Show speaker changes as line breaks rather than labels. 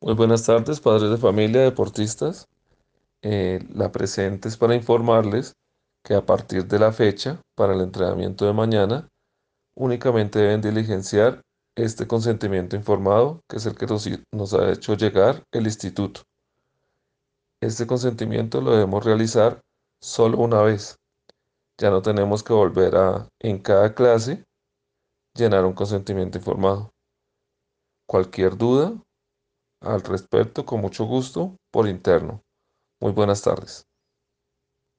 Muy buenas tardes, padres de familia, deportistas. Eh, la presente es para informarles que a partir de la fecha, para el entrenamiento de mañana, únicamente deben diligenciar este consentimiento informado, que es el que nos ha hecho llegar el instituto. Este consentimiento lo debemos realizar solo una vez. Ya no tenemos que volver a, en cada clase, llenar un consentimiento informado. Cualquier duda al respecto, con mucho gusto, por interno. Muy buenas tardes.